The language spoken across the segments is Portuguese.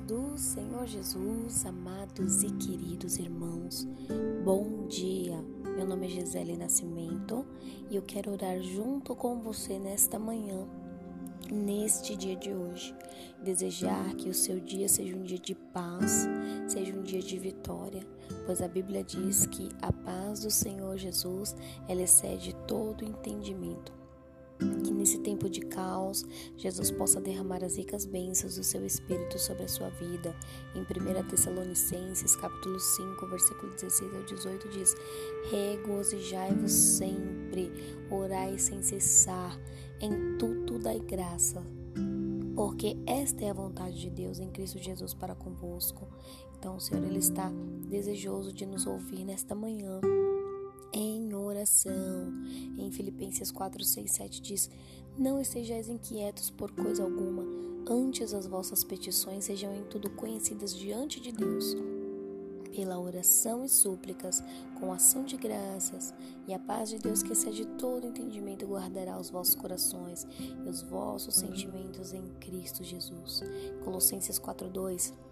do Senhor Jesus, amados e queridos irmãos, bom dia. Meu nome é Gisele Nascimento e eu quero orar junto com você nesta manhã, neste dia de hoje. Desejar que o seu dia seja um dia de paz, seja um dia de vitória, pois a Bíblia diz que a paz do Senhor Jesus ela excede todo entendimento que nesse tempo de caos, Jesus possa derramar as ricas bênçãos do seu Espírito sobre a sua vida. Em 1 Tessalonicenses, capítulo 5, versículo 16 ao 18, diz: Regozijai-vos sempre, orai sem cessar, em tudo dai graça, porque esta é a vontade de Deus em Cristo Jesus para convosco. Então, o Senhor ele está desejoso de nos ouvir nesta manhã em oração. Em Filipenses 4, 6, 7 diz: Não estejais inquietos por coisa alguma, antes as vossas petições sejam em tudo conhecidas diante de Deus. Pela oração e súplicas, com ação de graças, e a paz de Deus que excede todo entendimento guardará os vossos corações e os vossos sentimentos em Cristo Jesus. Colossenses 2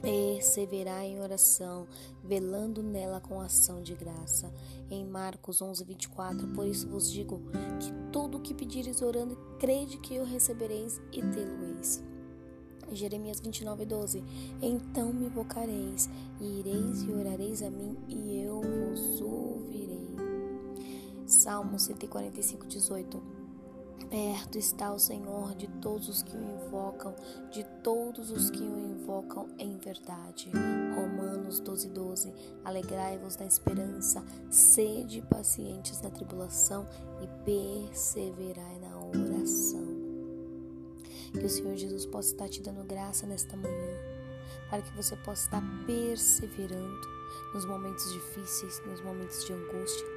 Perseverar em oração, velando nela com ação de graça. Em Marcos 11, 24, por isso vos digo que tudo o que pedires orando, crede que o recebereis e tê-lo-eis. Jeremias 29, 12. Então me invocareis, e ireis e orareis a mim, e eu vos ouvirei. Salmo 145, 18. Perto está o Senhor de todos os que o invocam, de todos os que o invocam em verdade. Romanos 12, 12. Alegrai-vos na esperança, sede pacientes na tribulação e perseverai na oração. Que o Senhor Jesus possa estar te dando graça nesta manhã, para que você possa estar perseverando nos momentos difíceis, nos momentos de angústia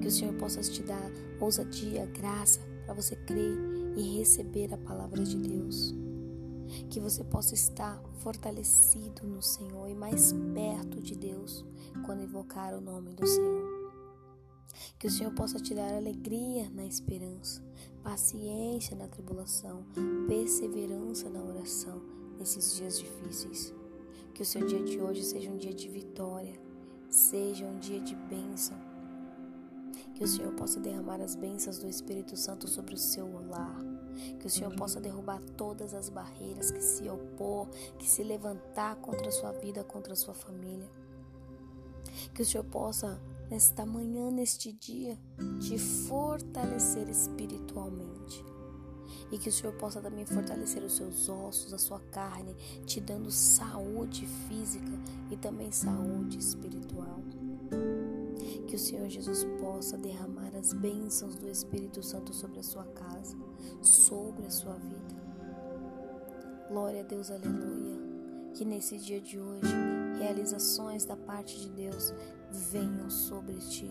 que o Senhor possa te dar ousadia, graça para você crer e receber a palavra de Deus. Que você possa estar fortalecido no Senhor e mais perto de Deus quando invocar o nome do Senhor. Que o Senhor possa te dar alegria na esperança, paciência na tribulação, perseverança na oração nesses dias difíceis. Que o seu dia de hoje seja um dia de vitória, seja um dia de bênção que o Senhor possa derramar as bênçãos do Espírito Santo sobre o seu lar. Que o Senhor possa derrubar todas as barreiras que se opor, que se levantar contra a sua vida, contra a sua família. Que o Senhor possa, nesta manhã, neste dia, te fortalecer espiritualmente. E que o Senhor possa também fortalecer os seus ossos, a sua carne, te dando saúde física e também saúde espiritual. Que o Senhor Jesus possa derramar as bênçãos do Espírito Santo sobre a sua casa, sobre a sua vida. Glória a Deus, aleluia. Que nesse dia de hoje, realizações da parte de Deus venham sobre ti.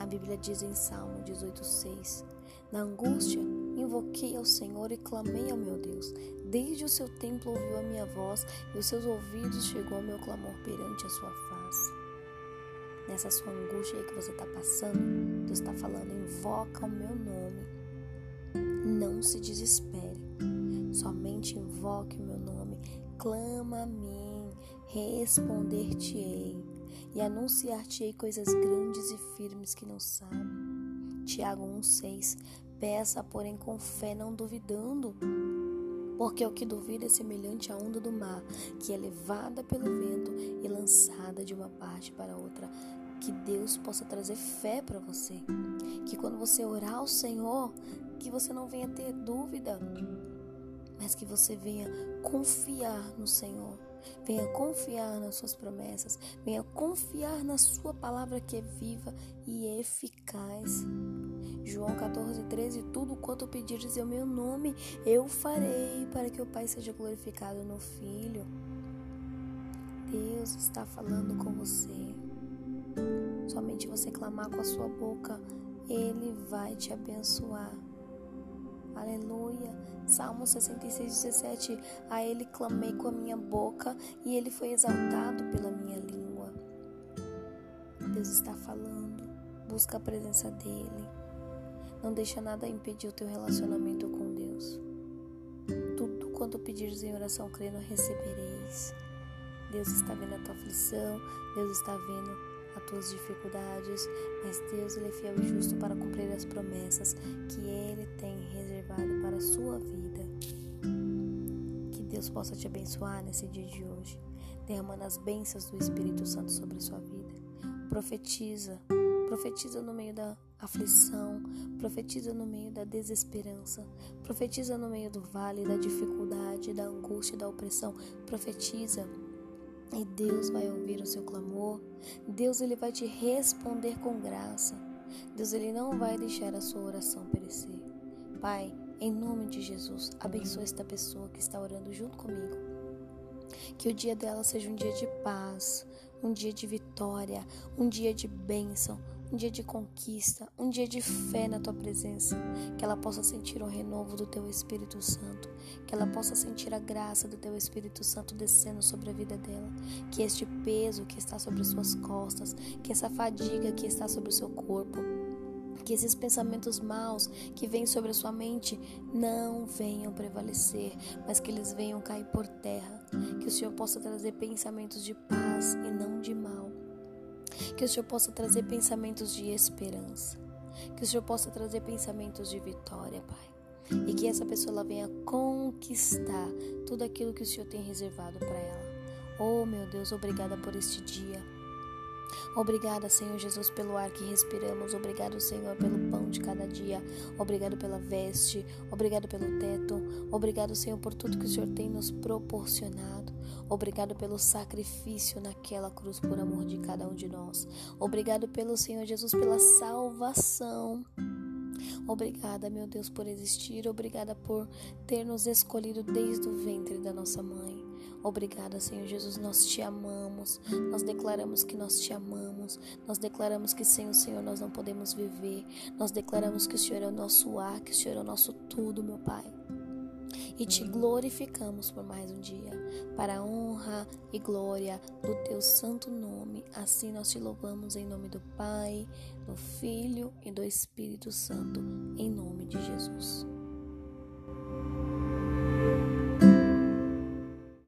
A Bíblia diz em Salmo 18,6: Na angústia, invoquei ao Senhor e clamei ao meu Deus. Desde o seu templo ouviu a minha voz e os seus ouvidos chegou ao meu clamor perante a sua face nessa sua angústia aí que você está passando, Deus está falando: invoca o meu nome. Não se desespere. Somente invoque o meu nome. Clama a mim. Responder-te-ei. E anunciar-te-ei coisas grandes e firmes que não sabe. Tiago 1,6 Peça, porém, com fé, não duvidando. Porque o que duvida é semelhante à onda do mar, que é levada pelo vento e lançada de uma parte para outra que Deus possa trazer fé para você. Que quando você orar ao Senhor, que você não venha ter dúvida, mas que você venha confiar no Senhor. Venha confiar nas suas promessas, venha confiar na sua palavra que é viva e eficaz. João 14, 13, tudo quanto pedires em meu nome, eu farei para que o Pai seja glorificado no Filho. Deus está falando com você. Somente você clamar com a sua boca, Ele vai te abençoar. Aleluia. Salmo 66, 17. A Ele clamei com a minha boca e Ele foi exaltado pela minha língua. Deus está falando. Busca a presença dEle. Não deixa nada impedir o teu relacionamento com Deus quanto pedirdes em oração, crendo, recebereis. Deus está vendo a tua aflição, Deus está vendo as tuas dificuldades, mas Deus ele é fiel e justo para cumprir as promessas que Ele tem reservado para a sua vida. Que Deus possa te abençoar nesse dia de hoje, derramando as bênçãos do Espírito Santo sobre a sua vida. Profetiza, profetiza no meio da aflição, profetiza no meio da desesperança, profetiza no meio do vale da dificuldade, da angústia, da opressão, profetiza e Deus vai ouvir o seu clamor. Deus ele vai te responder com graça. Deus ele não vai deixar a sua oração perecer. Pai, em nome de Jesus, abençoa esta pessoa que está orando junto comigo. Que o dia dela seja um dia de paz, um dia de vitória, um dia de bênção, um dia de conquista, um dia de fé na tua presença, que ela possa sentir o renovo do teu Espírito Santo, que ela possa sentir a graça do teu Espírito Santo descendo sobre a vida dela, que este peso que está sobre suas costas, que essa fadiga que está sobre o seu corpo, que esses pensamentos maus que vêm sobre a sua mente não venham prevalecer, mas que eles venham cair por terra. Que o Senhor possa trazer pensamentos de paz e não de mal. Que o Senhor possa trazer pensamentos de esperança. Que o Senhor possa trazer pensamentos de vitória, Pai. E que essa pessoa venha conquistar tudo aquilo que o Senhor tem reservado para ela. Oh, meu Deus, obrigada por este dia. Obrigada, Senhor Jesus, pelo ar que respiramos. Obrigado, Senhor, pelo pão de cada dia. Obrigado pela veste. Obrigado pelo teto. Obrigado, Senhor, por tudo que o Senhor tem nos proporcionado. Obrigado pelo sacrifício naquela cruz por amor de cada um de nós. Obrigado pelo Senhor Jesus pela salvação. Obrigada, meu Deus, por existir. Obrigada por ter nos escolhido desde o ventre da nossa mãe. Obrigada, Senhor Jesus, nós te amamos. Nós declaramos que nós te amamos. Nós declaramos que sem o Senhor nós não podemos viver. Nós declaramos que o Senhor é o nosso ar, que o Senhor é o nosso tudo, meu Pai. E te glorificamos por mais um dia, para a honra e glória do teu santo nome. Assim nós te louvamos em nome do Pai, do Filho e do Espírito Santo, em nome de Jesus.